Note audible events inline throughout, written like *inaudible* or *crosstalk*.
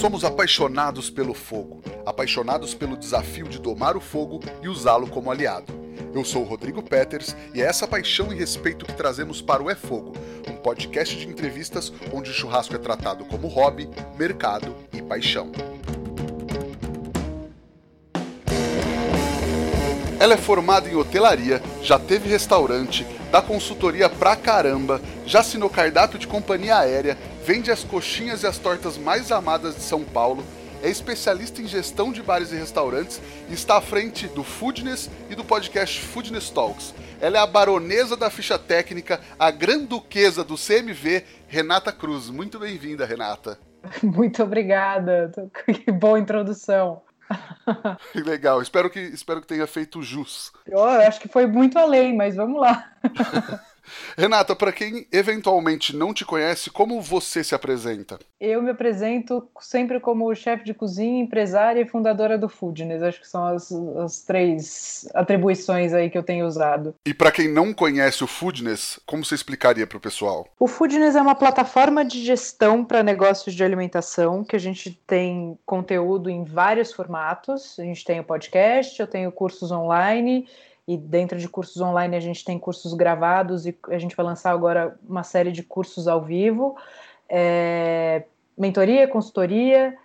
Somos apaixonados pelo fogo, apaixonados pelo desafio de domar o fogo e usá-lo como aliado. Eu sou o Rodrigo Peters e é essa paixão e respeito que trazemos para o É Fogo, um podcast de entrevistas onde o churrasco é tratado como hobby, mercado e paixão. Ela é formada em hotelaria, já teve restaurante, dá consultoria pra caramba, já assinou cardápio de companhia aérea, vende as coxinhas e as tortas mais amadas de São Paulo, é especialista em gestão de bares e restaurantes e está à frente do Foodness e do podcast Foodness Talks. Ela é a baronesa da ficha técnica, a granduquesa do CMV, Renata Cruz. Muito bem-vinda, Renata. *laughs* Muito obrigada. *laughs* Que boa introdução. *laughs* Legal, espero que, espero que tenha feito jus. Eu acho que foi muito além, mas vamos lá. Renata, para quem eventualmente não te conhece, como você se apresenta? Eu me apresento sempre como chefe de cozinha, empresária e fundadora do Foodness. Acho que são as, as três atribuições aí que eu tenho usado. E para quem não conhece o Foodness, como você explicaria para o pessoal? O Foodness é uma plataforma de gestão para negócios de alimentação que a gente tem conteúdo em vários formatos. A gente tem o podcast, eu tenho cursos online e dentro de cursos online a gente tem cursos gravados e a gente vai lançar agora uma série de cursos ao vivo, é, mentoria, consultoria,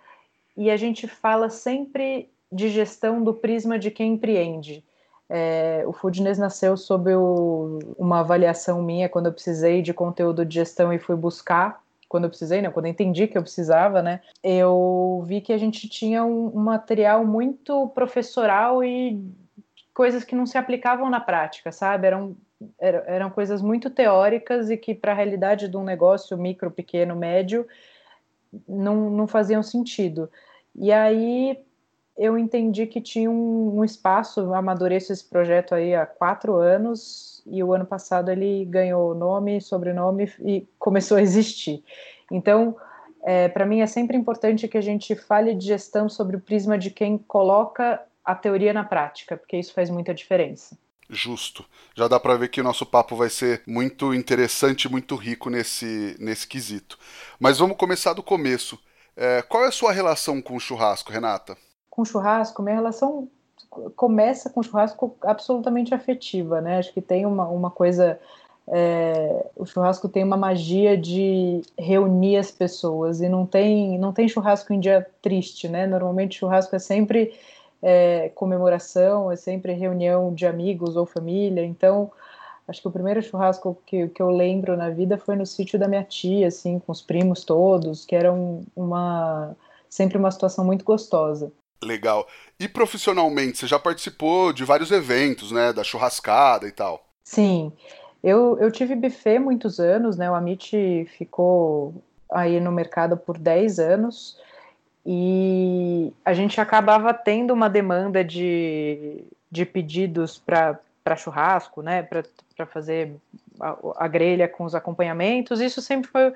e a gente fala sempre de gestão do prisma de quem empreende. É, o Foodness nasceu sob o, uma avaliação minha quando eu precisei de conteúdo de gestão e fui buscar. Quando eu precisei, né, quando eu entendi que eu precisava, né, eu vi que a gente tinha um, um material muito professoral e coisas que não se aplicavam na prática, sabe? Eram, eram, coisas muito teóricas e que, para a realidade de um negócio micro, pequeno, médio, não, não faziam sentido. E aí eu entendi que tinha um, um espaço, amadureço esse projeto aí há quatro anos, e o ano passado ele ganhou nome, sobrenome e começou a existir. Então, é, para mim é sempre importante que a gente fale de gestão sobre o prisma de quem coloca a teoria na prática, porque isso faz muita diferença. Justo. Já dá para ver que o nosso papo vai ser muito interessante, muito rico nesse, nesse quesito. Mas vamos começar do começo. É, qual é a sua relação com o churrasco, Renata? Com o churrasco, minha relação começa com o churrasco absolutamente afetiva, né? Acho que tem uma, uma coisa. É, o churrasco tem uma magia de reunir as pessoas e não tem, não tem churrasco em dia triste, né? Normalmente churrasco é sempre é, comemoração, é sempre reunião de amigos ou família. Então, acho que o primeiro churrasco que, que eu lembro na vida foi no sítio da minha tia, assim, com os primos todos, que era um, uma sempre uma situação muito gostosa. Legal. E profissionalmente, você já participou de vários eventos, né, da churrascada e tal? Sim. Eu, eu tive buffet muitos anos, né? O Amit ficou aí no mercado por 10 anos e a gente acabava tendo uma demanda de, de pedidos para churrasco, né, para fazer a, a, grelha com os acompanhamentos. Isso sempre foi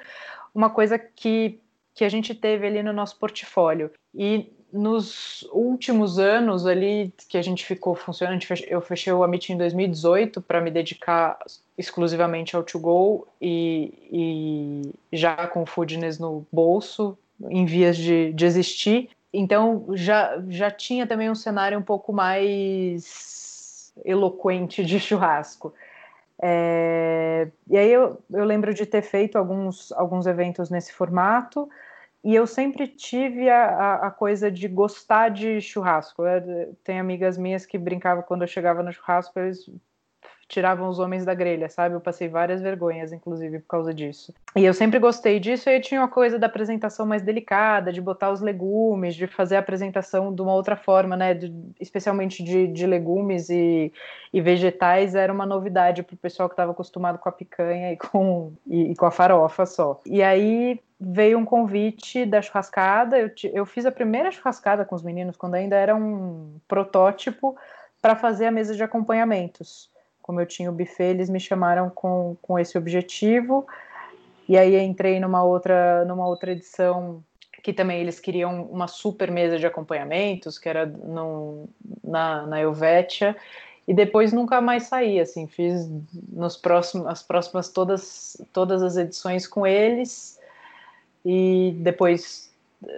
uma coisa que, que a gente teve ali no nosso portfólio. E nos últimos anos ali que a gente ficou funcionando, eu fechei o Amit em 2018 para me dedicar exclusivamente ao To Go e, e já com o Foodness no bolso, em vias de, de existir. Então já, já tinha também um cenário um pouco mais eloquente de churrasco. É, e aí eu, eu lembro de ter feito alguns, alguns eventos nesse formato, e eu sempre tive a, a, a coisa de gostar de churrasco. Eu, tem amigas minhas que brincavam quando eu chegava no churrasco, eles tiravam os homens da grelha, sabe? Eu passei várias vergonhas, inclusive, por causa disso. E eu sempre gostei disso, e tinha uma coisa da apresentação mais delicada, de botar os legumes, de fazer a apresentação de uma outra forma, né? De, especialmente de, de legumes e, e, vegetais, era uma novidade para o pessoal que estava acostumado com a picanha e com, e, e com a farofa só. E aí veio um convite da churrascada, eu, eu fiz a primeira churrascada com os meninos quando ainda era um protótipo para fazer a mesa de acompanhamentos como eu tinha o buffet, eles me chamaram com, com esse objetivo. E aí entrei numa outra, numa outra edição que também eles queriam uma super mesa de acompanhamentos, que era no, na, na Helvetia, e depois nunca mais saí, assim, fiz nos próximos, as próximas todas, todas as edições com eles, e depois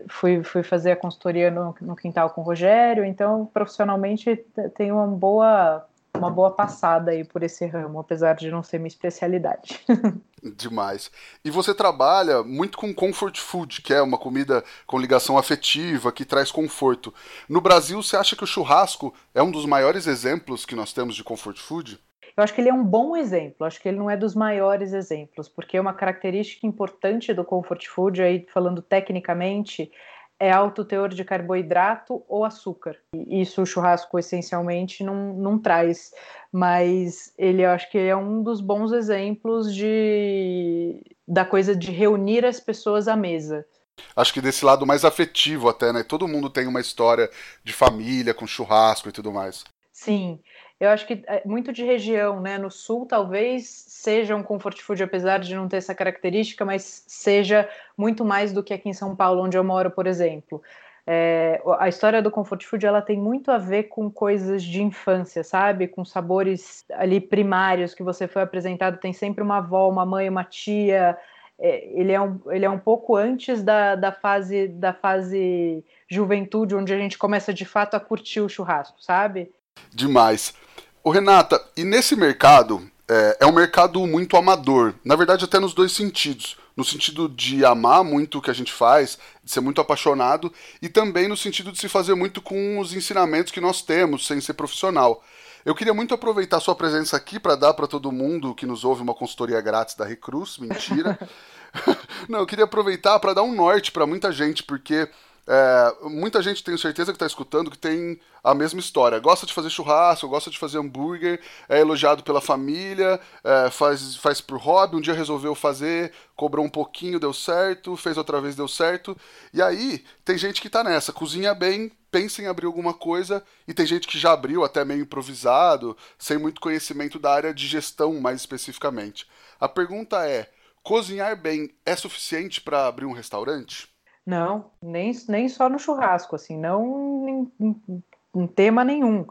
fui, fui fazer a consultoria no, no quintal com o Rogério, então profissionalmente tenho uma boa uma boa passada aí por esse ramo, apesar de não ser minha especialidade. *laughs* Demais. E você trabalha muito com comfort food, que é uma comida com ligação afetiva, que traz conforto. No Brasil, você acha que o churrasco é um dos maiores exemplos que nós temos de comfort food? Eu acho que ele é um bom exemplo, acho que ele não é dos maiores exemplos, porque uma característica importante do comfort food, aí falando tecnicamente, é alto teor de carboidrato ou açúcar. E isso o churrasco essencialmente não, não traz, mas ele eu acho que é um dos bons exemplos de da coisa de reunir as pessoas à mesa. Acho que desse lado mais afetivo até, né? Todo mundo tem uma história de família com churrasco e tudo mais. Sim, eu acho que é muito de região, né? No sul, talvez seja um comfort food, apesar de não ter essa característica, mas seja muito mais do que aqui em São Paulo, onde eu moro, por exemplo. É, a história do comfort food ela tem muito a ver com coisas de infância, sabe? Com sabores ali primários que você foi apresentado. Tem sempre uma avó, uma mãe, uma tia. É, ele, é um, ele é um pouco antes da, da, fase, da fase juventude, onde a gente começa de fato a curtir o churrasco, sabe? Demais. O Renata, e nesse mercado, é, é, um mercado muito amador. Na verdade, até nos dois sentidos. No sentido de amar muito o que a gente faz, de ser muito apaixonado, e também no sentido de se fazer muito com os ensinamentos que nós temos, sem ser profissional. Eu queria muito aproveitar sua presença aqui para dar para todo mundo que nos ouve uma consultoria grátis da Recruz, mentira. *laughs* *laughs* Não, eu queria aproveitar para dar um norte para muita gente, porque é, muita gente, tenho certeza que está escutando, que tem a mesma história. Gosta de fazer churrasco, gosta de fazer hambúrguer, é elogiado pela família, é, faz, faz por hobby, um dia resolveu fazer, cobrou um pouquinho, deu certo, fez outra vez, deu certo. E aí, tem gente que está nessa, cozinha bem, pensa em abrir alguma coisa, e tem gente que já abriu, até meio improvisado, sem muito conhecimento da área de gestão mais especificamente. A pergunta é: cozinhar bem é suficiente para abrir um restaurante? Não, nem, nem só no churrasco, assim, não em, em, em tema nenhum.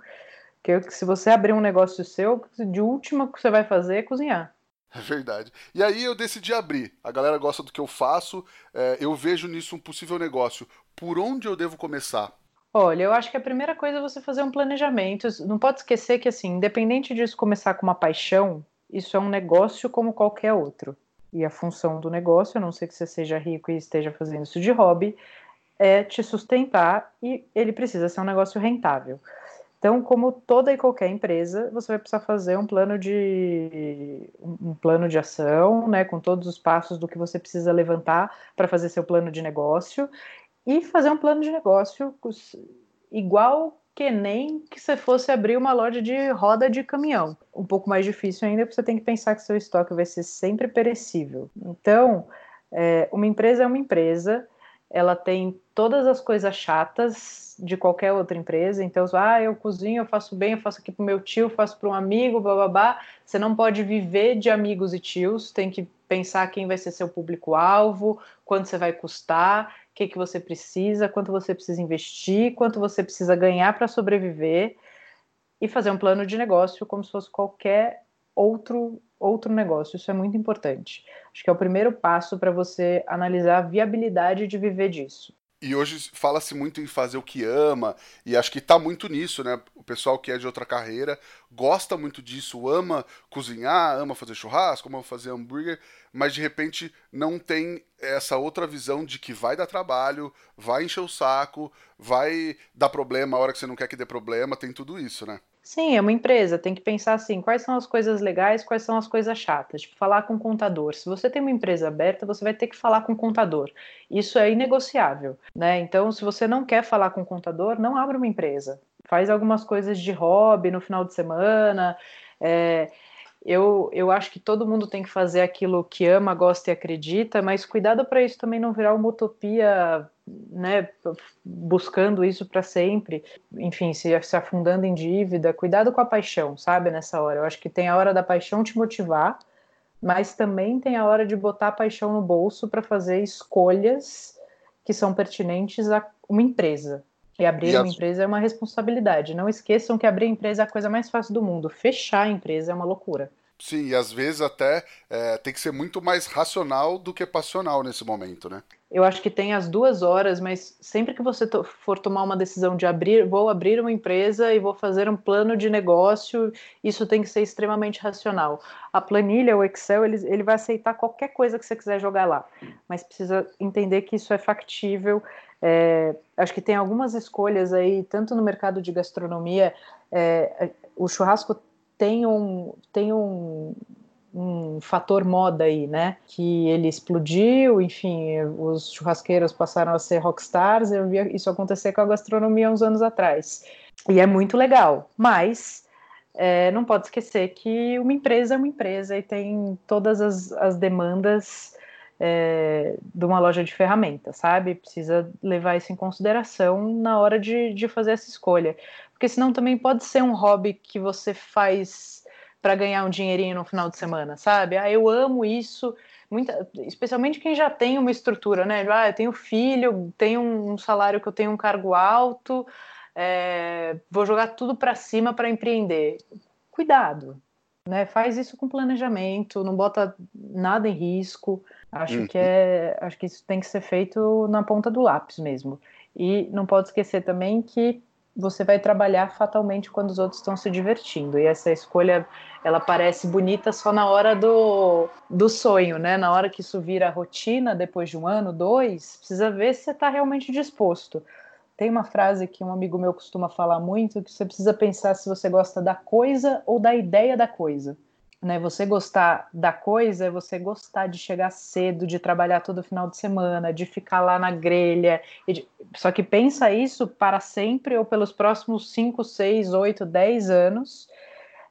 Que se você abrir um negócio seu, de última que você vai fazer é cozinhar. É verdade. E aí eu decidi abrir. A galera gosta do que eu faço, é, eu vejo nisso um possível negócio. Por onde eu devo começar? Olha, eu acho que a primeira coisa é você fazer um planejamento. Não pode esquecer que, assim, independente disso começar com uma paixão, isso é um negócio como qualquer outro e a função do negócio, a não ser que você seja rico e esteja fazendo isso de hobby, é te sustentar e ele precisa ser um negócio rentável. Então, como toda e qualquer empresa, você vai precisar fazer um plano de um plano de ação, né, com todos os passos do que você precisa levantar para fazer seu plano de negócio e fazer um plano de negócio igual que nem que você fosse abrir uma loja de roda de caminhão. Um pouco mais difícil ainda, porque você tem que pensar que seu estoque vai ser sempre perecível. Então, é, uma empresa é uma empresa, ela tem todas as coisas chatas de qualquer outra empresa. Então, ah, eu cozinho, eu faço bem, eu faço aqui para meu tio, faço para um amigo, babá. Você não pode viver de amigos e tios, tem que pensar quem vai ser seu público-alvo, quanto você vai custar que, que você precisa, quanto você precisa investir, quanto você precisa ganhar para sobreviver e fazer um plano de negócio como se fosse qualquer outro outro negócio. Isso é muito importante. Acho que é o primeiro passo para você analisar a viabilidade de viver disso. E hoje fala-se muito em fazer o que ama, e acho que está muito nisso, né? O pessoal que é de outra carreira gosta muito disso, ama cozinhar, ama fazer churrasco, ama fazer hambúrguer, mas de repente não tem essa outra visão de que vai dar trabalho, vai encher o saco, vai dar problema a hora que você não quer que dê problema, tem tudo isso, né? Sim, é uma empresa, tem que pensar assim, quais são as coisas legais, quais são as coisas chatas, tipo, falar com o contador. Se você tem uma empresa aberta, você vai ter que falar com o contador. Isso é inegociável, né? Então, se você não quer falar com o contador, não abra uma empresa. Faz algumas coisas de hobby no final de semana, é, eu, eu acho que todo mundo tem que fazer aquilo que ama, gosta e acredita, mas cuidado para isso também não virar uma utopia, né? Buscando isso para sempre, enfim, se, se afundando em dívida. Cuidado com a paixão, sabe? Nessa hora. Eu acho que tem a hora da paixão te motivar, mas também tem a hora de botar a paixão no bolso para fazer escolhas que são pertinentes a uma empresa. E abrir e uma as... empresa é uma responsabilidade. Não esqueçam que abrir empresa é a coisa mais fácil do mundo. Fechar a empresa é uma loucura. Sim, e às vezes até é, tem que ser muito mais racional do que passional nesse momento, né? eu acho que tem as duas horas, mas sempre que você to for tomar uma decisão de abrir, vou abrir uma empresa e vou fazer um plano de negócio, isso tem que ser extremamente racional. A planilha, o Excel, ele, ele vai aceitar qualquer coisa que você quiser jogar lá, mas precisa entender que isso é factível. É, acho que tem algumas escolhas aí, tanto no mercado de gastronomia, é, o churrasco tem um, tem um, um fator moda aí, né? Que ele explodiu, enfim, os churrasqueiros passaram a ser rockstars. Eu vi isso acontecer com a gastronomia uns anos atrás. E é muito legal, mas é, não pode esquecer que uma empresa é uma empresa e tem todas as, as demandas é, de uma loja de ferramentas, sabe? Precisa levar isso em consideração na hora de, de fazer essa escolha. Porque senão também pode ser um hobby que você faz para ganhar um dinheirinho no final de semana, sabe? Ah, eu amo isso, muita, especialmente quem já tem uma estrutura, né? Ah, eu tenho filho, tenho um salário que eu tenho um cargo alto, é, vou jogar tudo para cima para empreender. Cuidado, né? Faz isso com planejamento, não bota nada em risco. Acho uhum. que é, acho que isso tem que ser feito na ponta do lápis mesmo. E não pode esquecer também que você vai trabalhar fatalmente quando os outros estão se divertindo. E essa escolha, ela parece bonita só na hora do, do sonho, né? Na hora que isso vira rotina, depois de um ano, dois, precisa ver se você está realmente disposto. Tem uma frase que um amigo meu costuma falar muito, que você precisa pensar se você gosta da coisa ou da ideia da coisa né? Você gostar da coisa é você gostar de chegar cedo, de trabalhar todo final de semana, de ficar lá na grelha. De... Só que pensa isso para sempre ou pelos próximos 5, 6, 8, 10 anos.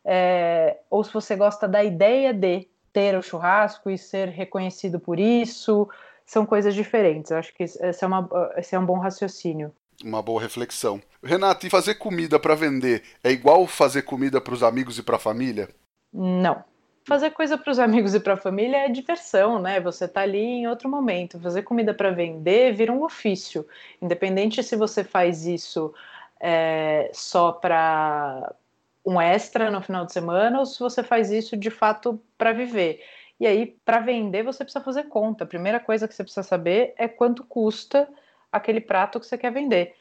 É... Ou se você gosta da ideia de ter o churrasco e ser reconhecido por isso, são coisas diferentes. Eu acho que esse é, uma, esse é um bom raciocínio. Uma boa reflexão. Renato, e fazer comida para vender é igual fazer comida para os amigos e para a família? Não. Fazer coisa para os amigos e para a família é diversão, né? Você tá ali em outro momento. Fazer comida para vender vira um ofício. Independente se você faz isso é, só para um extra no final de semana ou se você faz isso de fato para viver. E aí, para vender, você precisa fazer conta. A primeira coisa que você precisa saber é quanto custa aquele prato que você quer vender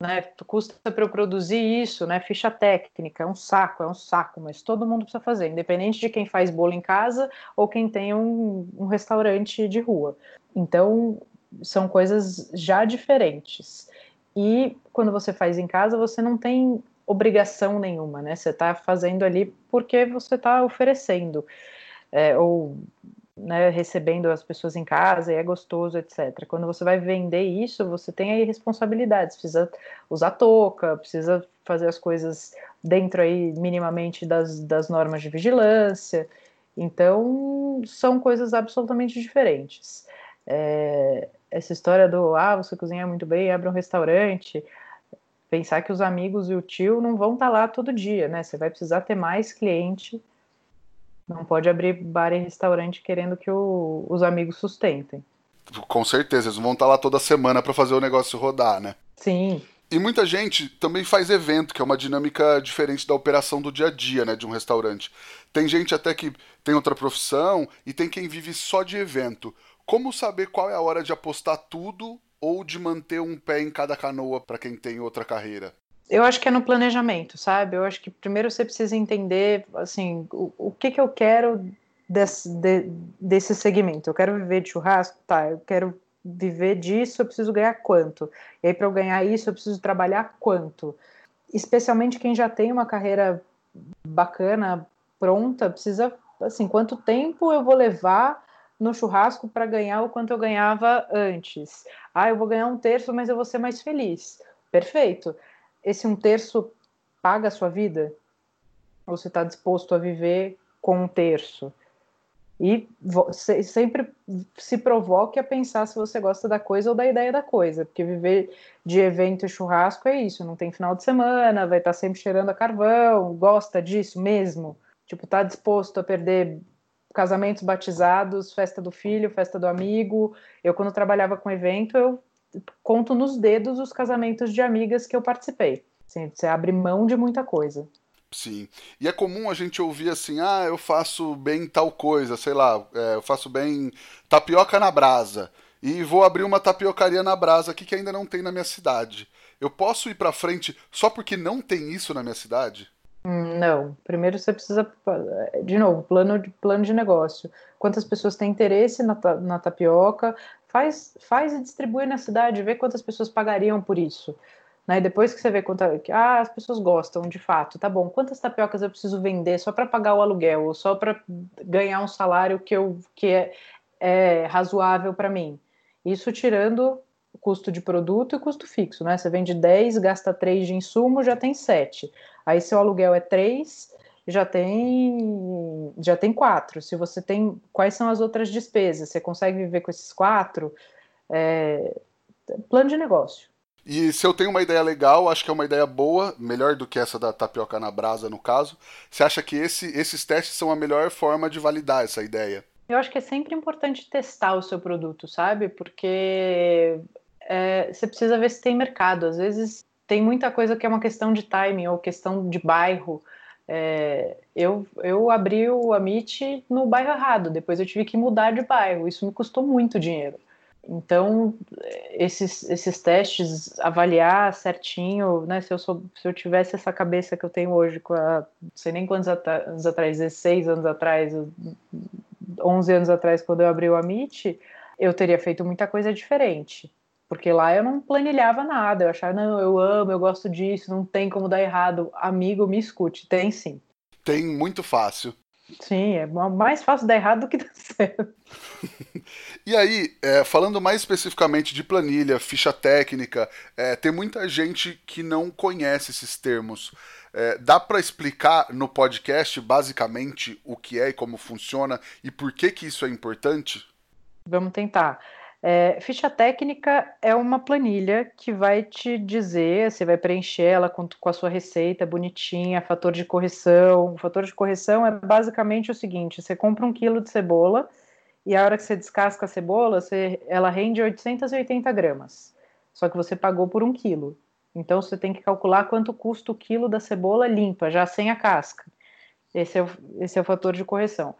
né? Custa para eu produzir isso, né? Ficha técnica, é um saco, é um saco, mas todo mundo precisa fazer, independente de quem faz bolo em casa ou quem tem um, um restaurante de rua. Então, são coisas já diferentes. E quando você faz em casa, você não tem obrigação nenhuma, né? Você está fazendo ali porque você está oferecendo. É, ou né, recebendo as pessoas em casa e é gostoso, etc. Quando você vai vender isso, você tem aí responsabilidades, precisa usar touca, precisa fazer as coisas dentro aí minimamente das, das normas de vigilância. Então, são coisas absolutamente diferentes. É, essa história do, ah, você cozinha muito bem, abre um restaurante, pensar que os amigos e o tio não vão estar tá lá todo dia, né? Você vai precisar ter mais cliente não pode abrir bar e restaurante querendo que o, os amigos sustentem. Com certeza, eles vão estar lá toda semana para fazer o negócio rodar, né? Sim. E muita gente também faz evento, que é uma dinâmica diferente da operação do dia a dia, né, de um restaurante. Tem gente até que tem outra profissão e tem quem vive só de evento. Como saber qual é a hora de apostar tudo ou de manter um pé em cada canoa para quem tem outra carreira? Eu acho que é no planejamento, sabe? Eu acho que primeiro você precisa entender, assim, o, o que que eu quero desse, de, desse segmento. Eu quero viver de churrasco? Tá, eu quero viver disso, eu preciso ganhar quanto? E aí, para eu ganhar isso, eu preciso trabalhar quanto? Especialmente quem já tem uma carreira bacana, pronta, precisa, assim, quanto tempo eu vou levar no churrasco para ganhar o quanto eu ganhava antes? Ah, eu vou ganhar um terço, mas eu vou ser mais feliz. Perfeito esse um terço paga a sua vida? Ou você está disposto a viver com um terço? E sempre se provoque a pensar se você gosta da coisa ou da ideia da coisa, porque viver de evento e churrasco é isso, não tem final de semana, vai estar tá sempre cheirando a carvão, gosta disso mesmo? Tipo, tá disposto a perder casamentos batizados, festa do filho, festa do amigo. Eu, quando trabalhava com evento, eu conto nos dedos os casamentos de amigas que eu participei. Assim, você abre mão de muita coisa. Sim. E é comum a gente ouvir assim: ah, eu faço bem tal coisa, sei lá, é, eu faço bem tapioca na brasa. e vou abrir uma tapiocaria na brasa aqui que ainda não tem na minha cidade. Eu posso ir para frente só porque não tem isso na minha cidade? Hum, não. Primeiro você precisa, de novo, plano de, plano de negócio. Quantas pessoas têm interesse na, na tapioca? Faz, faz e distribui na cidade, vê quantas pessoas pagariam por isso. Né? Depois que você vê quanto ah, as pessoas gostam de fato, tá bom. Quantas tapiocas eu preciso vender só para pagar o aluguel, ou só para ganhar um salário que, eu, que é, é razoável para mim? Isso tirando custo de produto e custo fixo, né? Você vende 10, gasta 3 de insumo, já tem 7. Aí seu aluguel é 3, já tem já tem 4. Se você tem quais são as outras despesas? Você consegue viver com esses 4? É, plano de negócio. E se eu tenho uma ideia legal, acho que é uma ideia boa, melhor do que essa da tapioca na brasa, no caso. Você acha que esse, esses testes são a melhor forma de validar essa ideia? Eu acho que é sempre importante testar o seu produto, sabe? Porque é, você precisa ver se tem mercado. Às vezes tem muita coisa que é uma questão de timing ou questão de bairro. É, eu, eu abri o Amit no bairro errado, depois eu tive que mudar de bairro. Isso me custou muito dinheiro. Então, esses, esses testes, avaliar certinho, né? Se eu, sou, se eu tivesse essa cabeça que eu tenho hoje, com a, não sei nem quantos anos atrás, 16 anos atrás, 11 anos atrás, quando eu abri o Amit, eu teria feito muita coisa diferente. Porque lá eu não planilhava nada, eu achava, não, eu amo, eu gosto disso, não tem como dar errado. Amigo, me escute, tem sim. Tem muito fácil. Sim, é mais fácil dar errado do que *laughs* dar certo. *laughs* e aí, é, falando mais especificamente de planilha, ficha técnica, é, tem muita gente que não conhece esses termos. É, dá para explicar no podcast basicamente o que é e como funciona e por que, que isso é importante? Vamos tentar. É, ficha técnica é uma planilha que vai te dizer, você vai preencher ela com, com, a sua receita bonitinha, fator de correção. O fator de correção é basicamente o seguinte: você compra um quilo de cebola e a hora que você descasca a cebola, você, ela rende 880 gramas. Só que você pagou por um quilo. Então você tem que calcular quanto custa o quilo da cebola limpa, já sem a casca. Esse é o, esse é o fator de correção.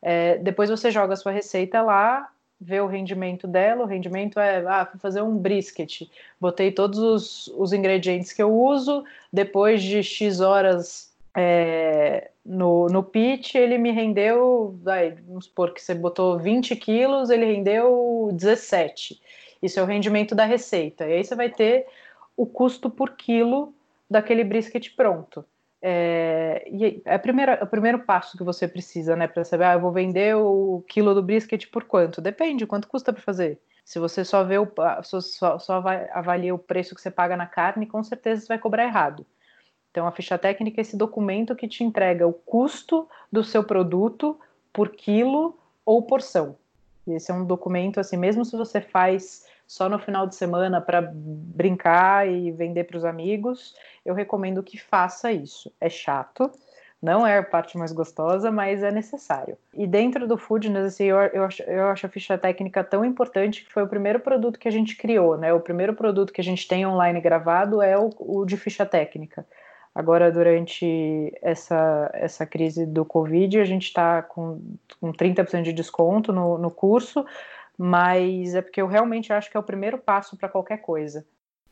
É, depois você joga a sua receita lá, ver o rendimento dela. O rendimento é, ah, fazer um brisket. Botei todos os, os ingredientes que eu uso. Depois de X horas é, no, no pitch, ele me rendeu, vai, vamos supor que você botou 20 quilos, ele rendeu 17. Isso é o rendimento da receita. E aí você vai ter o custo por quilo daquele brisket pronto. É, e é a primeira, o primeiro passo que você precisa, né, para saber, ah, eu vou vender o quilo do brisket por quanto? Depende, quanto custa para fazer. Se você só vê o, só, só avalia o preço que você paga na carne, com certeza você vai cobrar errado. Então, a ficha técnica é esse documento que te entrega o custo do seu produto por quilo ou porção. Esse é um documento, assim, mesmo se você faz só no final de semana para brincar e vender para os amigos, eu recomendo que faça isso. É chato, não é a parte mais gostosa, mas é necessário. E dentro do Foodness, assim, eu, eu, acho, eu acho a ficha técnica tão importante que foi o primeiro produto que a gente criou, né? O primeiro produto que a gente tem online gravado é o, o de ficha técnica. Agora, durante essa, essa crise do Covid, a gente está com, com 30% de desconto no, no curso, mas é porque eu realmente acho que é o primeiro passo para qualquer coisa.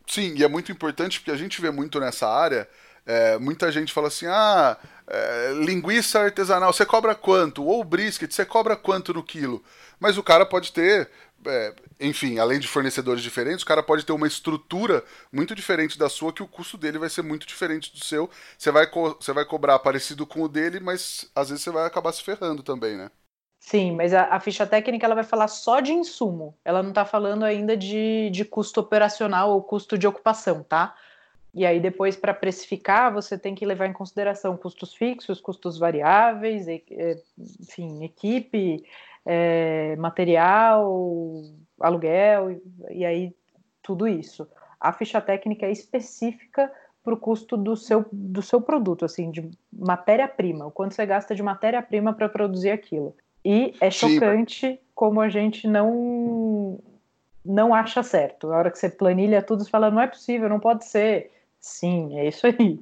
Sim, e é muito importante porque a gente vê muito nessa área. É, muita gente fala assim: ah, é, linguiça artesanal, você cobra quanto? Ou brisket, você cobra quanto no quilo? Mas o cara pode ter, é, enfim, além de fornecedores diferentes, o cara pode ter uma estrutura muito diferente da sua, que o custo dele vai ser muito diferente do seu. Você vai, você vai cobrar parecido com o dele, mas às vezes você vai acabar se ferrando também, né? Sim, mas a, a, ficha técnica ela vai falar só de insumo. Ela não está falando ainda de, de custo operacional ou custo de ocupação, tá? E aí depois para precificar você tem que levar em consideração custos fixos, custos variáveis, e, enfim, equipe, é, material, aluguel e, e aí tudo isso. A ficha técnica é específica para o custo do seu, do seu produto, assim, de matéria-prima, o quanto você gasta de matéria-prima para produzir aquilo. E é chocante Sim. como a gente não não acha certo. A hora que você planilha tudo, você fala, não é possível, não pode ser. Sim, é isso aí.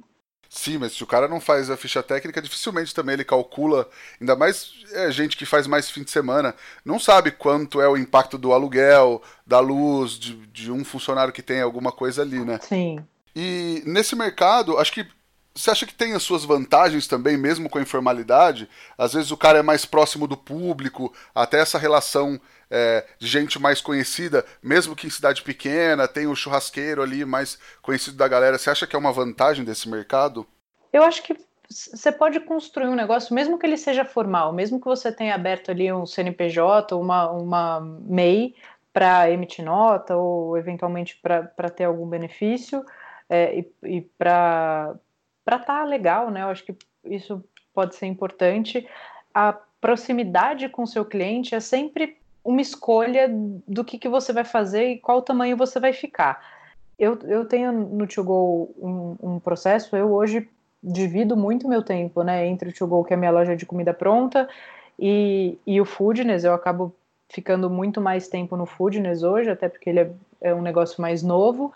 Sim, mas se o cara não faz a ficha técnica, dificilmente também ele calcula, ainda mais é, gente que faz mais fim de semana, não sabe quanto é o impacto do aluguel, da luz, de, de um funcionário que tem alguma coisa ali, né? Sim. E nesse mercado, acho que você acha que tem as suas vantagens também, mesmo com a informalidade? Às vezes o cara é mais próximo do público, até essa relação é, de gente mais conhecida, mesmo que em cidade pequena, tem o churrasqueiro ali mais conhecido da galera. Você acha que é uma vantagem desse mercado? Eu acho que você pode construir um negócio, mesmo que ele seja formal, mesmo que você tenha aberto ali um CNPJ, uma, uma MEI para emitir nota ou eventualmente para ter algum benefício é, e, e para para estar tá legal, né? Eu acho que isso pode ser importante. A proximidade com o seu cliente é sempre uma escolha do que, que você vai fazer e qual tamanho você vai ficar. Eu, eu tenho no To um, um processo, eu hoje divido muito meu tempo, né, entre o To que é a minha loja de comida pronta, e, e o Foodness, eu acabo ficando muito mais tempo no Foodness hoje, até porque ele é, é um negócio mais novo,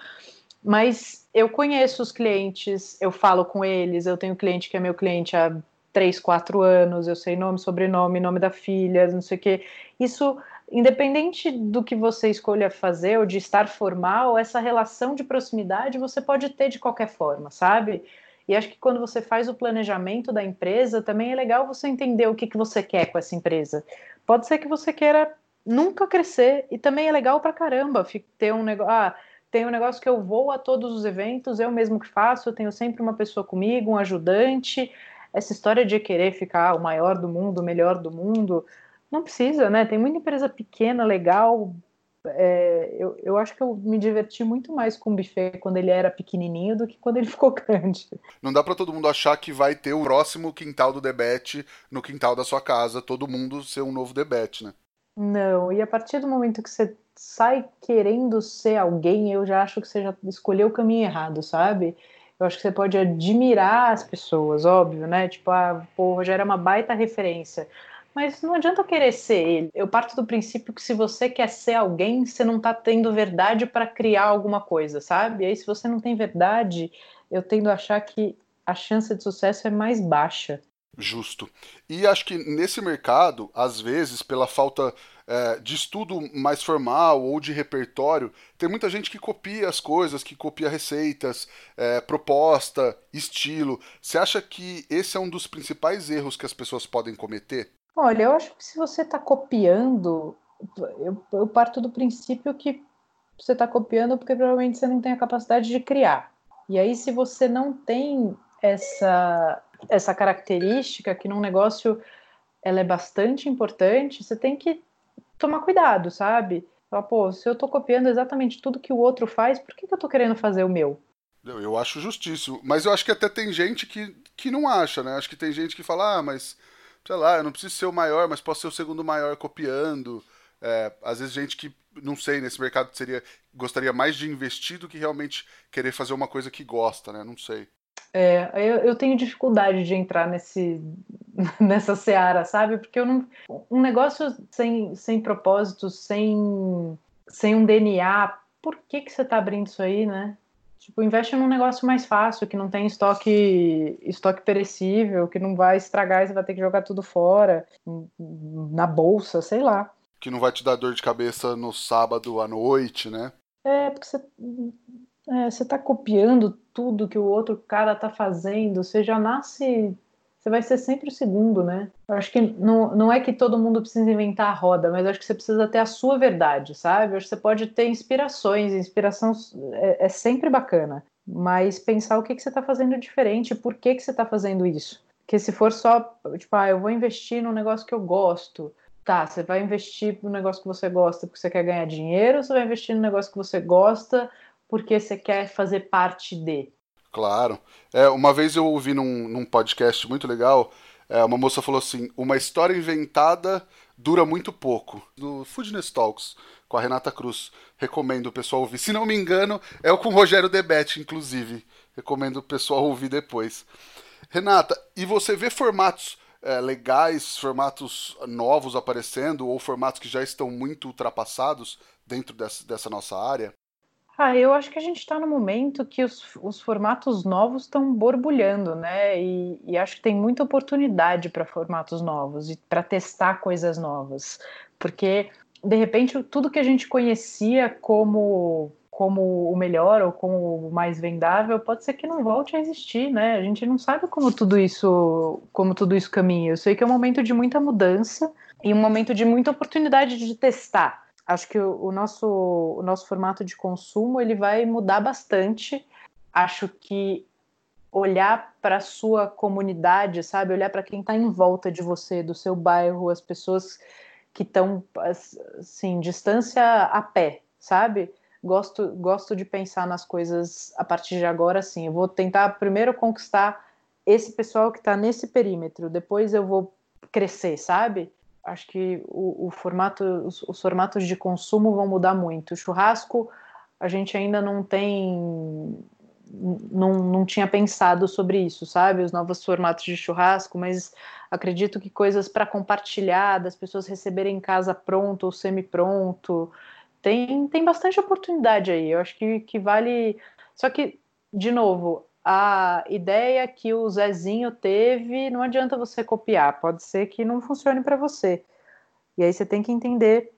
mas eu conheço os clientes, eu falo com eles, eu tenho cliente que é meu cliente há três, quatro anos, eu sei nome, sobrenome, nome da filha, não sei o quê. Isso, independente do que você escolha fazer ou de estar formal, essa relação de proximidade você pode ter de qualquer forma, sabe? E acho que quando você faz o planejamento da empresa, também é legal você entender o que, que você quer com essa empresa. Pode ser que você queira nunca crescer, e também é legal pra caramba ter um negócio. Ah, tem um negócio que eu vou a todos os eventos, eu mesmo que faço, eu tenho sempre uma pessoa comigo, um ajudante. Essa história de querer ficar o maior do mundo, o melhor do mundo, não precisa, né? Tem muita empresa pequena, legal. É, eu, eu acho que eu me diverti muito mais com o buffet quando ele era pequenininho do que quando ele *laughs* ficou grande. Não dá para todo mundo achar que vai ter o próximo quintal do debete no quintal da sua casa, todo mundo ser um novo debete, né? Não, e a partir do momento que você sai querendo ser alguém, eu já acho que você já escolheu o caminho errado, sabe? Eu acho que você pode admirar as pessoas, óbvio, né? Tipo, ah, pô, o Rogério é uma baita referência. Mas não adianta querer ser ele. Eu parto do princípio que se você quer ser alguém, você não tá tendo verdade para criar alguma coisa, sabe? E aí, se você não tem verdade, eu tendo a achar que a chance de sucesso é mais baixa. Justo. E acho que nesse mercado, às vezes, pela falta é, de estudo mais formal ou de repertório, tem muita gente que copia as coisas, que copia receitas, é, proposta, estilo. Você acha que esse é um dos principais erros que as pessoas podem cometer? Olha, eu acho que se você está copiando, eu, eu parto do princípio que você está copiando porque provavelmente você não tem a capacidade de criar. E aí, se você não tem essa essa característica que num negócio ela é bastante importante, você tem que tomar cuidado, sabe? Falar, pô, se eu tô copiando exatamente tudo que o outro faz, por que, que eu tô querendo fazer o meu? Eu, eu acho justíssimo. Mas eu acho que até tem gente que, que não acha, né? Acho que tem gente que fala, ah, mas, sei lá, eu não preciso ser o maior, mas posso ser o segundo maior copiando. É, às vezes gente que, não sei, nesse mercado seria gostaria mais de investir do que realmente querer fazer uma coisa que gosta, né? Não sei. É, eu, eu, tenho dificuldade de entrar nesse, *laughs* nessa seara, sabe? Porque eu não, um negócio sem, sem propósito, sem, sem um DNA, por que, que você está abrindo isso aí, né? Tipo, investe num negócio mais fácil, que não tem estoque, estoque perecível, que não vai estragar e você vai ter que jogar tudo fora, na bolsa, sei lá. Que não vai te dar dor de cabeça no sábado à noite, né? É, porque você é, você está copiando tudo que o outro cara está fazendo, você já nasce. Você vai ser sempre o segundo, né? Eu acho que não, não é que todo mundo precisa inventar a roda, mas acho que você precisa ter a sua verdade, sabe? Eu acho que você pode ter inspirações, inspiração é, é sempre bacana, mas pensar o que, que você está fazendo diferente, por que, que você está fazendo isso. Porque se for só, tipo, ah, eu vou investir num negócio que eu gosto, tá, você vai investir no negócio que você gosta porque você quer ganhar dinheiro, ou você vai investir no negócio que você gosta porque você quer fazer parte de. Claro. É, uma vez eu ouvi num, num podcast muito legal, é, uma moça falou assim: uma história inventada dura muito pouco. Do Foodness Talks, com a Renata Cruz. Recomendo o pessoal ouvir. Se não me engano, é o com o Rogério Debete, inclusive. Recomendo o pessoal ouvir depois. Renata, e você vê formatos é, legais, formatos novos aparecendo, ou formatos que já estão muito ultrapassados dentro dessa, dessa nossa área? Ah, eu acho que a gente está no momento que os, os formatos novos estão borbulhando, né? E, e, acho que tem muita oportunidade para formatos novos e para testar coisas novas, porque de repente tudo que a gente conhecia como como o melhor ou como o mais vendável pode ser que não volte a existir, né? A gente não sabe como tudo isso como tudo isso caminha. Eu sei que é um momento de muita mudança e um momento de muita oportunidade de testar acho que o, o, nosso, o nosso formato de consumo ele vai mudar bastante. Acho que olhar para a sua comunidade, sabe? Olhar para quem está em volta de você, do seu bairro, as pessoas que estão, assim, distância a pé, sabe? Gosto, gosto de pensar nas coisas a partir de agora, assim. Eu vou tentar primeiro conquistar esse pessoal que está nesse perímetro, depois eu vou crescer, sabe? Acho que o, o formato, os, os, formatos de consumo vão mudar muito. O churrasco, a gente ainda não tem, não, não tinha pensado sobre isso, sabe? Os novos formatos de churrasco, mas acredito que coisas para compartilhar, das pessoas receberem em casa pronto ou semi-pronto, tem, tem bastante oportunidade aí. Eu acho que, que vale. Só que, de novo, a ideia que o Zezinho teve, não adianta você copiar, pode ser que não funcione para você. E aí você tem que entender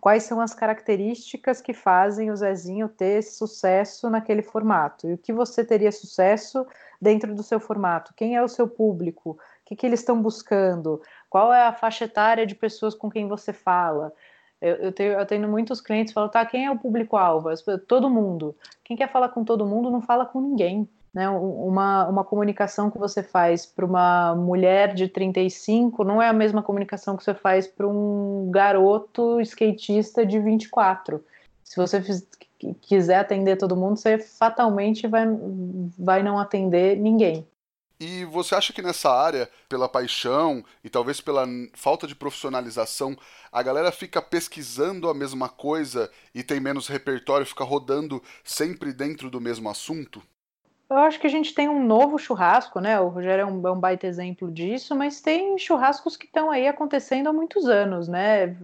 quais são as características que fazem o Zezinho ter sucesso naquele formato. E o que você teria sucesso dentro do seu formato? Quem é o seu público? O que, que eles estão buscando? Qual é a faixa etária de pessoas com quem você fala? Eu, eu, tenho, eu tenho muitos clientes que falam, tá, quem é o público-alvo? Todo mundo. Quem quer falar com todo mundo não fala com ninguém. Né, uma, uma comunicação que você faz para uma mulher de 35 não é a mesma comunicação que você faz para um garoto skatista de 24. Se você quiser atender todo mundo, você fatalmente vai, vai não atender ninguém. E você acha que nessa área, pela paixão e talvez pela falta de profissionalização, a galera fica pesquisando a mesma coisa e tem menos repertório, fica rodando sempre dentro do mesmo assunto? Eu acho que a gente tem um novo churrasco, né? O Rogério é um, é um baita exemplo disso, mas tem churrascos que estão aí acontecendo há muitos anos, né?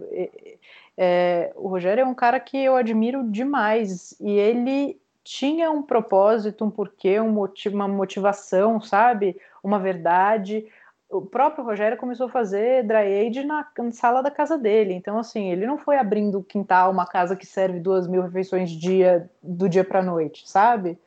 É, o Rogério é um cara que eu admiro demais e ele tinha um propósito, um porquê, um motivo, uma motivação, sabe? Uma verdade. O próprio Rogério começou a fazer dry age na, na sala da casa dele. Então, assim, ele não foi abrindo o quintal, uma casa que serve duas mil refeições dia, do dia para noite, sabe?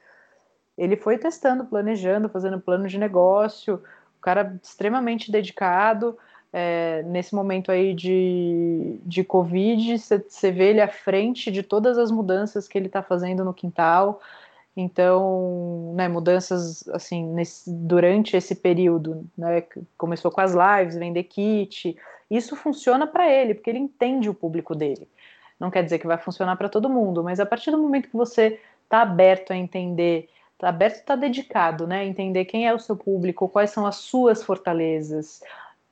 Ele foi testando, planejando, fazendo plano de negócio, o cara extremamente dedicado. É, nesse momento aí de, de Covid, você vê ele à frente de todas as mudanças que ele está fazendo no quintal. Então, né, mudanças assim nesse, durante esse período, né, começou com as lives, vender kit. Isso funciona para ele, porque ele entende o público dele. Não quer dizer que vai funcionar para todo mundo, mas a partir do momento que você está aberto a entender tá aberto está dedicado, né? Entender quem é o seu público, quais são as suas fortalezas.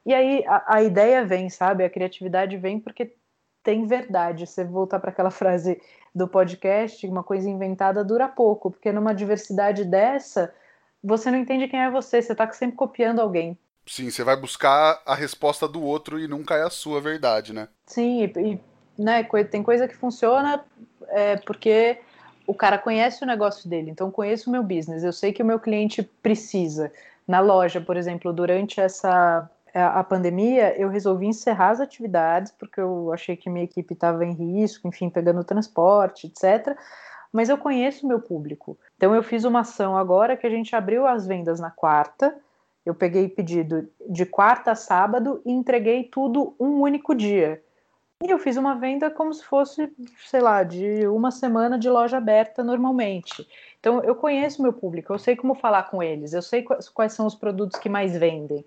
E aí a, a ideia vem, sabe? A criatividade vem porque tem verdade. Você voltar para aquela frase do podcast, uma coisa inventada dura pouco, porque numa diversidade dessa, você não entende quem é você, você está sempre copiando alguém. Sim, você vai buscar a resposta do outro e nunca é a sua verdade, né? Sim, e, e né, tem coisa que funciona é, porque o cara conhece o negócio dele, então conheço o meu business, eu sei que o meu cliente precisa. Na loja, por exemplo, durante essa a pandemia, eu resolvi encerrar as atividades porque eu achei que minha equipe estava em risco, enfim, pegando transporte, etc. Mas eu conheço o meu público. Então eu fiz uma ação agora que a gente abriu as vendas na quarta. Eu peguei pedido de quarta a sábado e entreguei tudo um único dia. E eu fiz uma venda como se fosse, sei lá, de uma semana de loja aberta normalmente. Então eu conheço meu público, eu sei como falar com eles, eu sei quais são os produtos que mais vendem.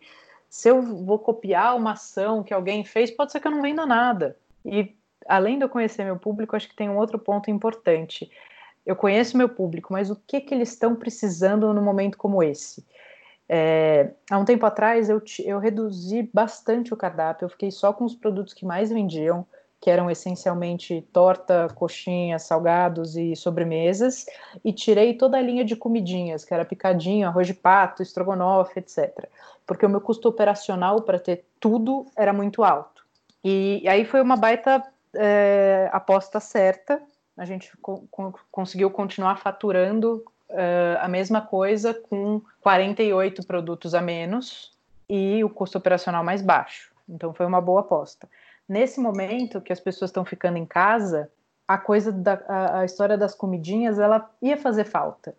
Se eu vou copiar uma ação que alguém fez, pode ser que eu não venda nada. E além de eu conhecer meu público, acho que tem um outro ponto importante. Eu conheço meu público, mas o que, que eles estão precisando num momento como esse? É, há um tempo atrás eu, eu reduzi bastante o cardápio, eu fiquei só com os produtos que mais vendiam, que eram essencialmente torta, coxinha, salgados e sobremesas, e tirei toda a linha de comidinhas, que era picadinho, arroz de pato, estrogonofe, etc. Porque o meu custo operacional para ter tudo era muito alto. E, e aí foi uma baita é, aposta certa, a gente co conseguiu continuar faturando uh, a mesma coisa com 48 produtos a menos e o custo operacional mais baixo. Então foi uma boa aposta. Nesse momento que as pessoas estão ficando em casa, a coisa da a, a história das comidinhas ela ia fazer falta.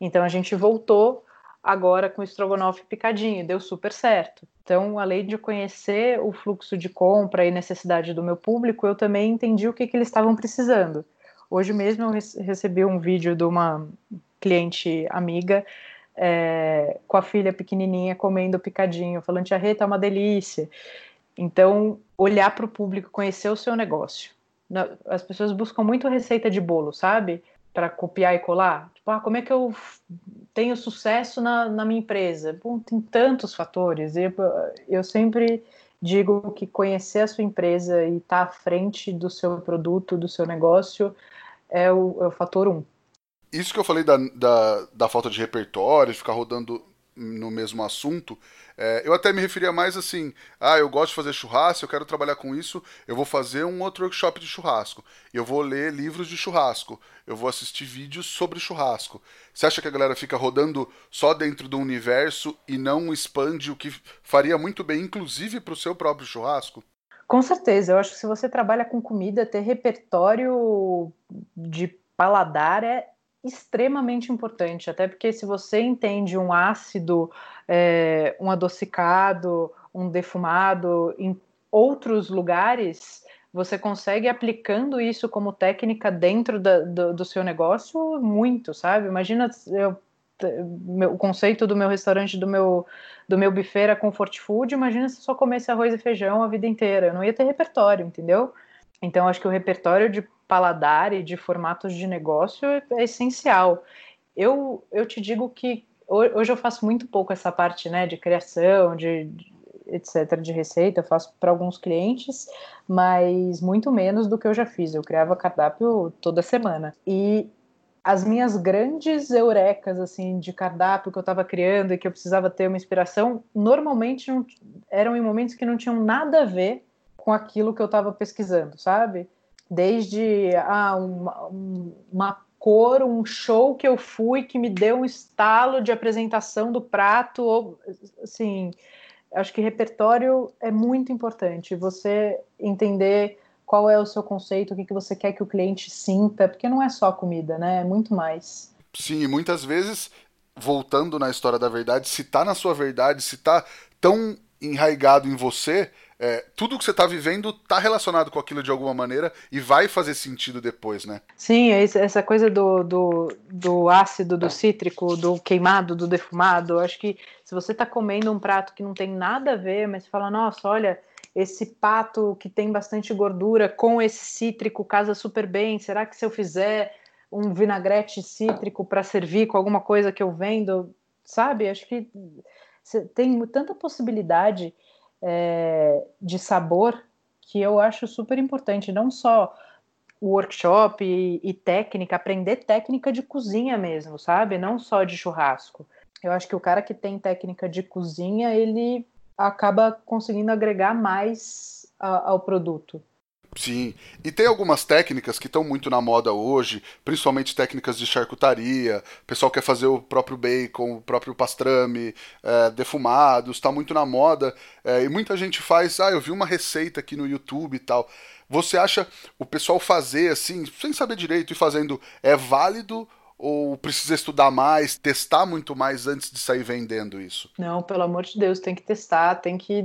Então a gente voltou agora com o estrogonofe picadinho, deu super certo. Então, além de conhecer o fluxo de compra e necessidade do meu público, eu também entendi o que, que eles estavam precisando. Hoje mesmo eu recebi um vídeo de uma cliente amiga é, com a filha pequenininha comendo picadinho, falando, tia Rita, é uma delícia. Então, olhar para o público, conhecer o seu negócio. As pessoas buscam muito receita de bolo, sabe? Para copiar e colar. Tipo, ah, como é que eu tenho sucesso na, na minha empresa? Bom, tem tantos fatores. Eu, eu sempre digo que conhecer a sua empresa e estar tá à frente do seu produto, do seu negócio, é o, é o fator um. Isso que eu falei da, da, da falta de repertório, de ficar rodando no mesmo assunto, é, eu até me referia mais assim: ah, eu gosto de fazer churrasco, eu quero trabalhar com isso, eu vou fazer um outro workshop de churrasco, eu vou ler livros de churrasco, eu vou assistir vídeos sobre churrasco. Você acha que a galera fica rodando só dentro do universo e não expande o que faria muito bem, inclusive para o seu próprio churrasco? Com certeza, eu acho que se você trabalha com comida, ter repertório de paladar é extremamente importante, até porque se você entende um ácido, é, um adocicado, um defumado em outros lugares, você consegue aplicando isso como técnica dentro da, do, do, seu negócio muito, sabe? Imagina eu, meu, o conceito do meu restaurante, do meu, do meu buffet era comfort food, imagina se eu só comesse arroz e feijão a vida inteira, eu não ia ter repertório, entendeu? Então, acho que o repertório de paladar e de formatos de negócio é, essencial. Eu, eu te digo que hoje eu faço muito pouco essa parte né, de criação, de, de etc., de receita, eu faço para alguns clientes, mas muito menos do que eu já fiz. Eu criava cardápio toda semana. E as minhas grandes eurecas assim de cardápio que eu estava criando e que eu precisava ter uma inspiração, normalmente não, eram em momentos que não tinham nada a ver com aquilo que eu estava pesquisando, sabe? Desde ah, uma, uma cor, um show que eu fui que me deu um estalo de apresentação do prato, ou, assim, acho que repertório é muito importante. Você entender qual é o seu conceito, o que, que você quer que o cliente sinta, porque não é só comida, né? É muito mais. Sim, muitas vezes, voltando na história da verdade, se tá na sua verdade, se tá tão enraigado em você, é, tudo que você está vivendo está relacionado com aquilo de alguma maneira e vai fazer sentido depois, né? Sim, é essa coisa do, do, do ácido, do cítrico, do queimado, do defumado. Acho que se você está comendo um prato que não tem nada a ver, mas você fala, nossa, olha, esse pato que tem bastante gordura com esse cítrico casa super bem. Será que se eu fizer um vinagrete cítrico para servir com alguma coisa que eu vendo, sabe? Acho que tem tanta possibilidade é, de sabor que eu acho super importante, não só workshop e, e, técnica, aprender técnica de cozinha mesmo, sabe? Não só de churrasco. Eu acho que o cara que tem técnica de cozinha, ele acaba conseguindo agregar mais a, ao produto. Sim, e tem algumas técnicas que estão muito na moda hoje, principalmente técnicas de charcutaria. O pessoal quer fazer o próprio bacon, o próprio pastrame, é, defumados, está muito na moda. É, e muita gente faz, ah, eu vi uma receita aqui no YouTube e tal. Você acha o pessoal fazer assim, sem saber direito e fazendo, é válido ou precisa estudar mais, testar muito mais antes de sair vendendo isso? Não, pelo amor de Deus, tem que testar, tem que.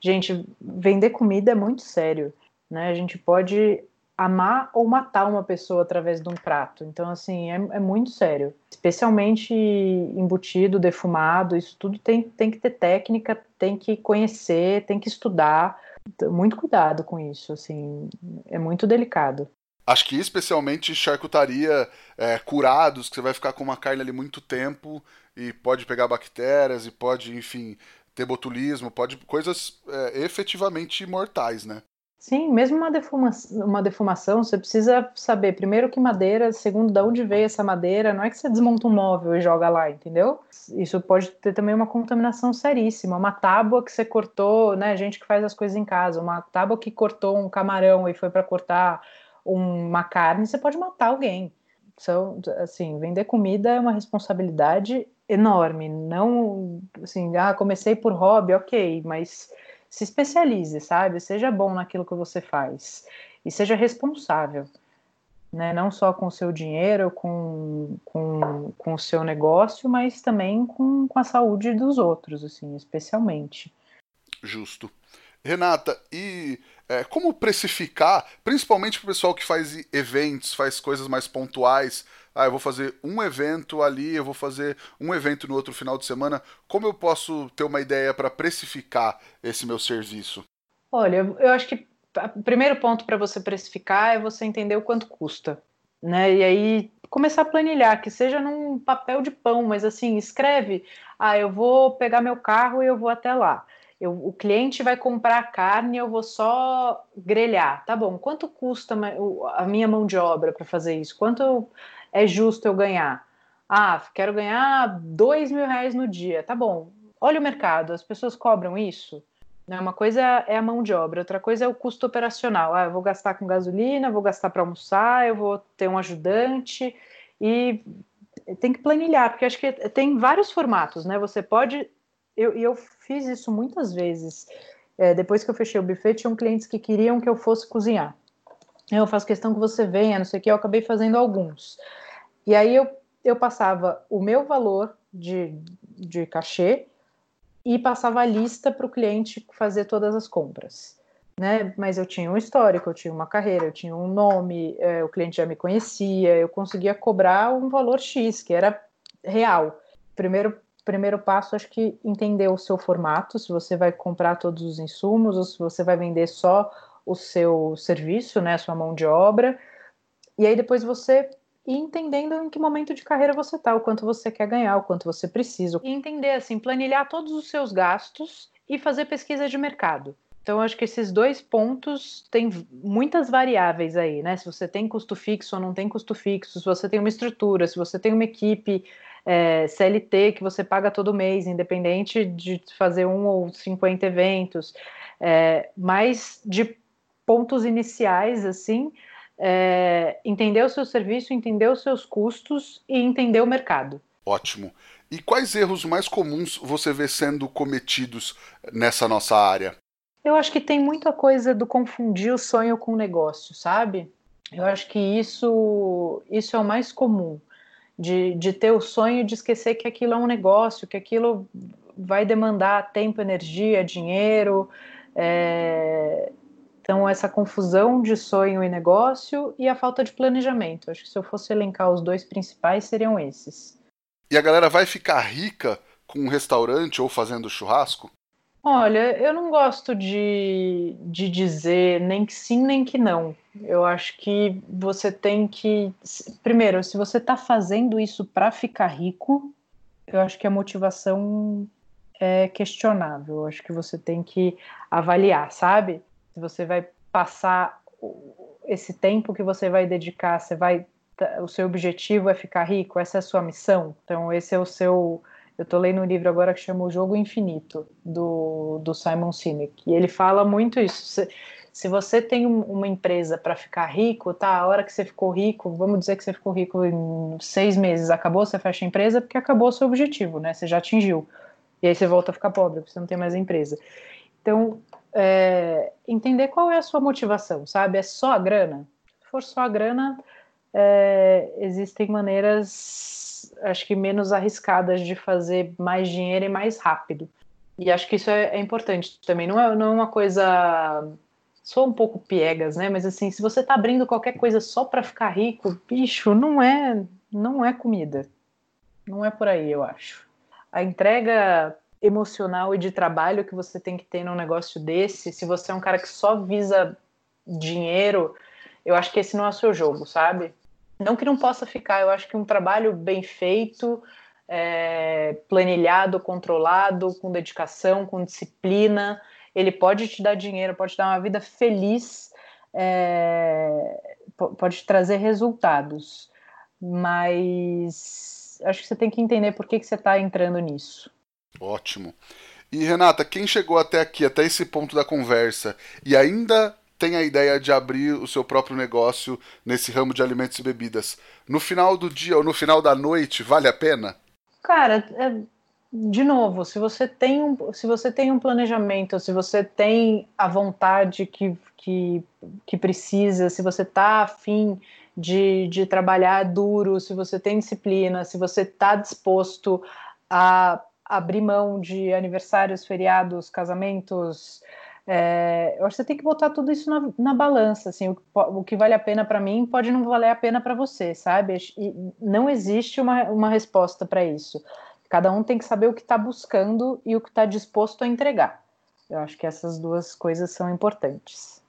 Gente, vender comida é muito sério. Né? A gente pode amar ou matar uma pessoa através de um prato. Então, assim, é, é, muito sério. Especialmente embutido, defumado, isso tudo tem, tem que ter técnica, tem que conhecer, tem que estudar. Muito cuidado com isso, assim, é muito delicado. Acho que especialmente charcutaria é, curados, que você vai ficar com uma carne ali muito tempo e pode pegar bactérias e pode, enfim, ter botulismo, pode coisas é, efetivamente mortais, né? Sim, mesmo uma defumação, uma defumação, você precisa saber primeiro que madeira, segundo de onde veio essa madeira, não é que você desmonta um móvel e joga lá, entendeu? Isso pode ter também uma contaminação seríssima, uma tábua que você cortou, né, gente que faz as coisas em casa, uma tábua que cortou um camarão e foi para cortar uma carne, você pode matar alguém. Então, assim, vender comida é uma responsabilidade enorme. Não, assim, ah, comecei por hobby, ok, mas se especialize, sabe? Seja bom naquilo que você faz e seja responsável, né? Não só com o seu dinheiro, com, com, com o seu negócio, mas também com, com a saúde dos outros, assim, especialmente. Justo. Renata, e é, como precificar, principalmente para o pessoal que faz eventos, faz coisas mais pontuais. Ah, eu vou fazer um evento ali, eu vou fazer um evento no outro final de semana. Como eu posso ter uma ideia para precificar esse meu serviço? Olha, eu acho que o primeiro ponto para você precificar é você entender o quanto custa, né? E aí começar a planilhar, que seja num papel de pão, mas assim, escreve, ah, eu vou pegar meu carro e eu vou até lá. Eu, o cliente vai comprar carne, eu vou só grelhar. Tá bom, quanto custa a minha mão de obra para fazer isso? Quanto é justo eu ganhar? Ah, quero ganhar dois mil reais no dia. Tá bom. Olha o mercado, as pessoas cobram isso. Né? Uma coisa é a mão de obra, outra coisa é o custo operacional. Ah, eu vou gastar com gasolina, vou gastar para almoçar, eu vou ter um ajudante e tem que planilhar, porque acho que tem vários formatos, né? Você pode eu, eu fiz isso muitas vezes. É, depois que eu fechei o buffet, tinham clientes que queriam que eu fosse cozinhar. Eu faço questão que você venha, não sei o que, eu acabei fazendo alguns. E aí eu, eu passava o meu valor de, de cachê e passava a lista para o cliente fazer todas as compras. Né? Mas eu tinha um histórico, eu tinha uma carreira, eu tinha um nome, é, o cliente já me conhecia, eu conseguia cobrar um valor X, que era real. Primeiro primeiro passo, acho que entender o seu formato, se você vai comprar todos os insumos ou se você vai vender só o seu serviço, né, a sua mão de obra. E aí depois você ir entendendo em que momento de carreira você está, o quanto você quer ganhar, o quanto você precisa. E entender, assim, planilhar todos os seus gastos e fazer pesquisa de mercado. Então, acho que esses dois pontos têm muitas variáveis aí, né? Se você tem custo fixo ou não tem custo fixo, se você tem uma estrutura, se você tem uma equipe é, CLT que você paga todo mês, independente de fazer um ou 50 eventos, é, mas de pontos iniciais, assim, é, entender o seu serviço, entender os seus custos e entender o mercado. Ótimo. E quais erros mais comuns você vê sendo cometidos nessa nossa área? Eu acho que tem muita coisa do confundir o sonho com o negócio, sabe? Eu acho que isso, isso é o mais comum de, de ter o sonho de esquecer que aquilo é um negócio, que aquilo vai demandar tempo, energia, dinheiro. É... Então, essa confusão de sonho e negócio e a falta de planejamento. Acho que se eu fosse elencar os dois principais, seriam esses. E a galera vai ficar rica com um restaurante ou fazendo churrasco? Olha, eu não gosto de, de dizer nem que sim, nem que não. Eu acho que você tem que. Primeiro, se você está fazendo isso para ficar rico, eu acho que a motivação é questionável. Eu acho que você tem que avaliar, sabe? Se você vai passar esse tempo que você vai dedicar, você vai. O seu objetivo é ficar rico, essa é a sua missão. Então, esse é o seu eu estou lendo um livro agora que chama O Jogo Infinito, do, do Simon Sinek. E ele fala muito isso. Se, se você tem uma empresa para ficar rico, tá? A hora que você ficou rico, vamos dizer que você ficou rico em seis meses, acabou, você fecha a empresa porque acabou o seu objetivo, né? Você já atingiu. E aí você volta a ficar pobre, porque você não tem mais a empresa. Então, é, entender qual é a sua motivação, sabe? É só a grana? Se for só a grana, é, existem maneiras acho que menos arriscadas de fazer mais dinheiro e mais rápido. E acho que isso é, é importante também. Não é, não é uma coisa. Sou um pouco piegas, né? Mas assim, se você tá abrindo qualquer coisa só para ficar rico, bicho, não é, não é comida. Não é por aí, eu acho. A entrega emocional e de trabalho que você tem que ter num negócio desse, se você é um cara que só visa dinheiro, eu acho que esse não é o seu jogo, sabe? Não que não possa ficar, eu acho que um trabalho bem feito, é, planilhado, controlado, com dedicação, com disciplina, ele pode te dar dinheiro, pode te dar uma vida feliz, é, pode trazer resultados, mas acho que você tem que entender por que, que você está entrando nisso. Ótimo. E Renata, quem chegou até aqui, até esse ponto da conversa, e ainda tem a ideia de abrir o seu próprio negócio nesse ramo de alimentos e bebidas. No final do dia ou no final da noite, vale a pena? Cara, é, de novo, se você tem um, se você tem um planejamento, se você tem a vontade que, que, que precisa, se você está afim de, de trabalhar duro, se você tem disciplina, se você está disposto a abrir mão de aniversários, feriados, casamentos, é, eu acho que você tem que botar tudo isso na, na balança, assim, o, o, que vale a pena para mim pode não valer a pena para você, sabe? E não existe uma, uma resposta para isso. Cada um tem que saber o que está buscando e o que está disposto a entregar. Eu acho que essas duas coisas são importantes.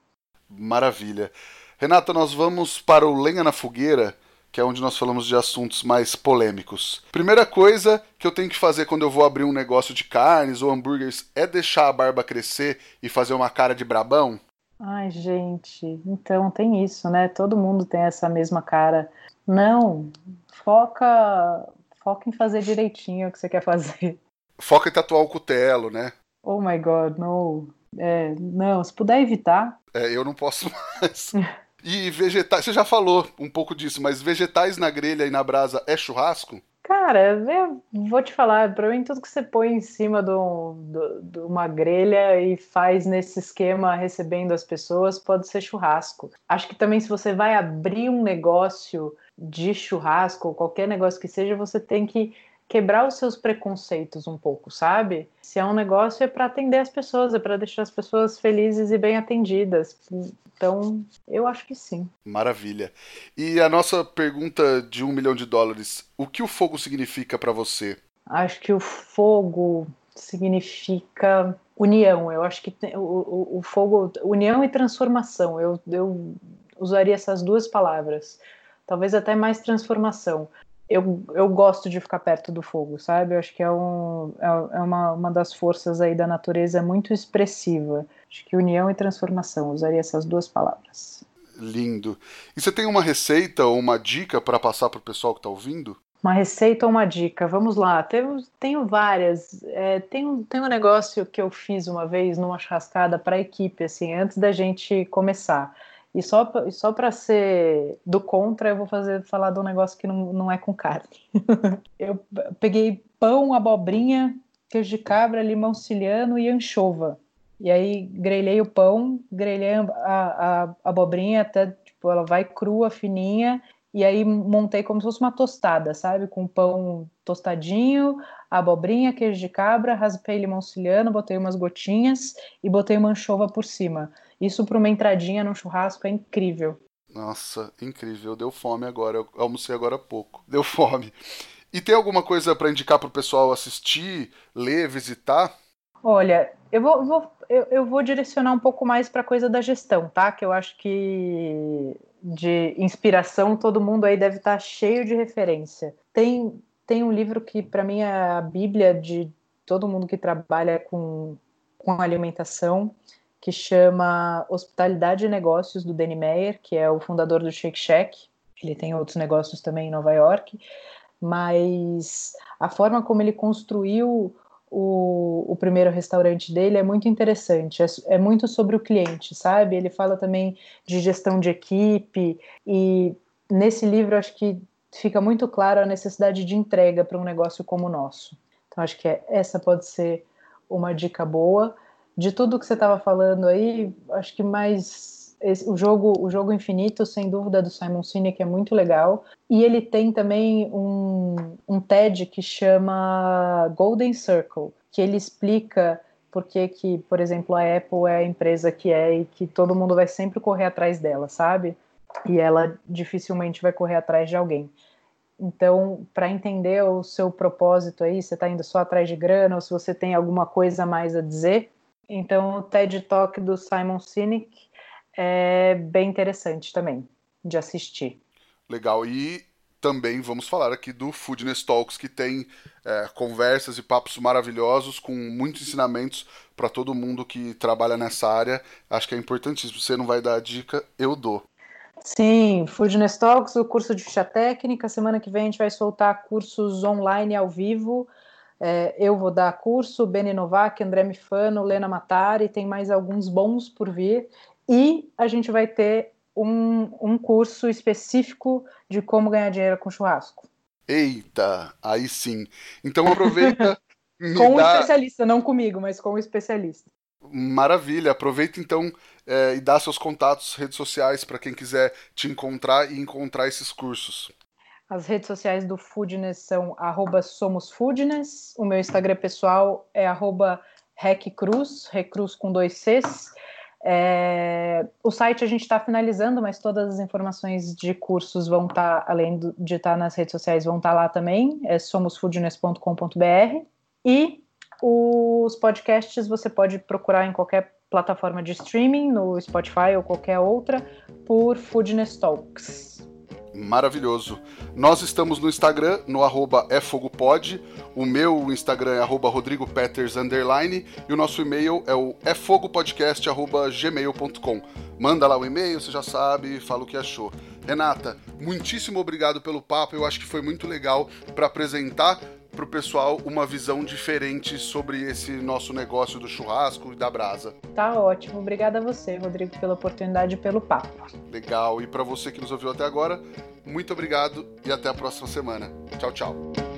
Maravilha. Renata, nós vamos para o Lenha na Fogueira, que é onde nós falamos de assuntos mais polêmicos. Primeira coisa que eu tenho que fazer quando eu vou abrir um negócio de carnes ou hambúrgueres é deixar a barba crescer e fazer uma cara de brabão? Ai, gente, então tem isso, né? Todo mundo tem essa mesma cara. Não, foca, foca em fazer direitinho o que você quer fazer. Foca em tatuar o cutelo, né? Oh my god, no. É, não, se puder evitar. É, eu não posso *laughs* mais. *laughs* E vegetais, você já falou um pouco disso, mas vegetais na grelha e na brasa é churrasco? Cara, eu vou te falar, para mim tudo que você põe em cima de, uma grelha e faz nesse esquema recebendo as pessoas pode ser churrasco. Acho que também se você vai abrir um negócio de churrasco ou qualquer negócio que seja, você tem que quebrar os seus preconceitos um pouco, sabe? Se é um negócio é para atender as pessoas, é para deixar as pessoas felizes e bem atendidas. Então, eu acho que sim. Maravilha. E a nossa pergunta de um milhão de dólares: o que o fogo significa para você? Acho que o fogo significa união. Eu acho que o, o, o fogo, união e transformação. Eu, eu usaria essas duas palavras. Talvez até mais transformação eu, eu gosto de ficar perto do fogo, sabe? Eu acho que é, um, é, é uma, uma das forças aí da natureza muito expressiva. Acho que união e transformação, usaria essas duas palavras. Lindo. E você tem uma receita ou uma dica para passar para o pessoal que está ouvindo? Uma receita ou uma dica? Vamos lá. Tenho, tenho várias. É, tem, tem um negócio que eu fiz uma vez numa churrascada para a equipe, assim, antes da gente começar. E só, só para ser do contra, eu vou fazer falar de um negócio que não, não é com carne. *laughs* eu peguei pão, abobrinha, queijo de cabra, limão siciliano e anchova. E aí grelhei o pão, grelhei a, a, a abobrinha até tipo ela vai crua, fininha, e aí montei como se fosse uma tostada, sabe? Com pão tostadinho, abobrinha, queijo de cabra, raspei limão siciliano, botei umas gotinhas e botei uma anchova por cima. Isso para uma entradinha no churrasco é incrível. Nossa, incrível. Deu fome agora. Eu almocei agora há pouco. *laughs* Deu fome. E tem alguma coisa para indicar para o pessoal assistir, ler, visitar? Olha, eu vou, vou eu, eu, vou direcionar um pouco mais para a coisa da gestão, tá? Que eu acho que de inspiração todo mundo aí deve estar tá cheio de referência. Tem, tem um livro que para mim é a bíblia de todo mundo que trabalha com, com alimentação, que chama Hospitalidade e Negócios, do Danny Meyer, que é o fundador do Shake Shack. Ele tem outros negócios também em Nova York, mas a forma como ele construiu o, o primeiro restaurante dele é muito interessante, é, é, muito sobre o cliente, sabe? Ele fala também de gestão de equipe, e nesse livro acho que fica muito claro a necessidade de entrega para um negócio como o nosso. Então acho que é, essa pode ser uma dica boa de tudo que você estava falando aí, acho que mais o jogo o jogo infinito sem dúvida do Simon Sinek é muito legal e ele tem também um, um TED que chama Golden Circle que ele explica por que, que, por exemplo, a Apple é a empresa que é e que todo mundo vai sempre correr atrás dela, sabe? E ela dificilmente vai correr atrás de alguém. Então, para entender o seu propósito aí, você está indo só atrás de grana ou se você tem alguma coisa a mais a dizer, então, o TED Talk do Simon Sinek é bem interessante também de assistir. Legal. E também vamos falar aqui do Foodness Talks, que tem é, conversas e papos maravilhosos com muitos ensinamentos para todo mundo que trabalha nessa área. Acho que é importantíssimo. Você não vai dar a dica, eu dou. Sim, Foodness Talks, o curso de ficha técnica. Semana que vem a gente vai soltar cursos online ao vivo é, eu vou dar curso, Beni Novak, André Mifano, Lena Matari, tem mais alguns bons por vir. E a gente vai ter um, um curso específico de como ganhar dinheiro com churrasco. Eita, aí sim. Então aproveita. *laughs* com um especialista, não comigo, mas com um especialista. Maravilha. Aproveita então é, e dá seus contatos, redes sociais para quem quiser te encontrar e encontrar esses cursos. As redes sociais do Foodness são @somosfoodness. O meu Instagram pessoal é recruz, recruz com dois Cs. É, o site a gente está finalizando, mas todas as informações de cursos vão estar, tá, além de estar tá nas redes sociais, vão estar tá lá também. É somosfoodness.com.br. E os podcasts você pode procurar em qualquer plataforma de streaming, no Spotify ou qualquer outra, por Foodness Talks. Maravilhoso. Nós estamos no Instagram, no arroba efogopod. O meu Instagram é arroba rodrigopeters, underline, e o nosso e-mail é o efogopodcast.gmail.com. Manda lá o e-mail, você já sabe, fala o que achou. Renata, muitíssimo obrigado pelo papo, eu acho que foi muito legal para apresentar para o pessoal uma visão diferente sobre esse nosso negócio do churrasco e da brasa. Tá ótimo. Obrigada a você, Rodrigo, pela oportunidade e pelo papo. Legal. E para você que nos ouviu até agora, muito obrigado e até a próxima semana. Tchau, tchau.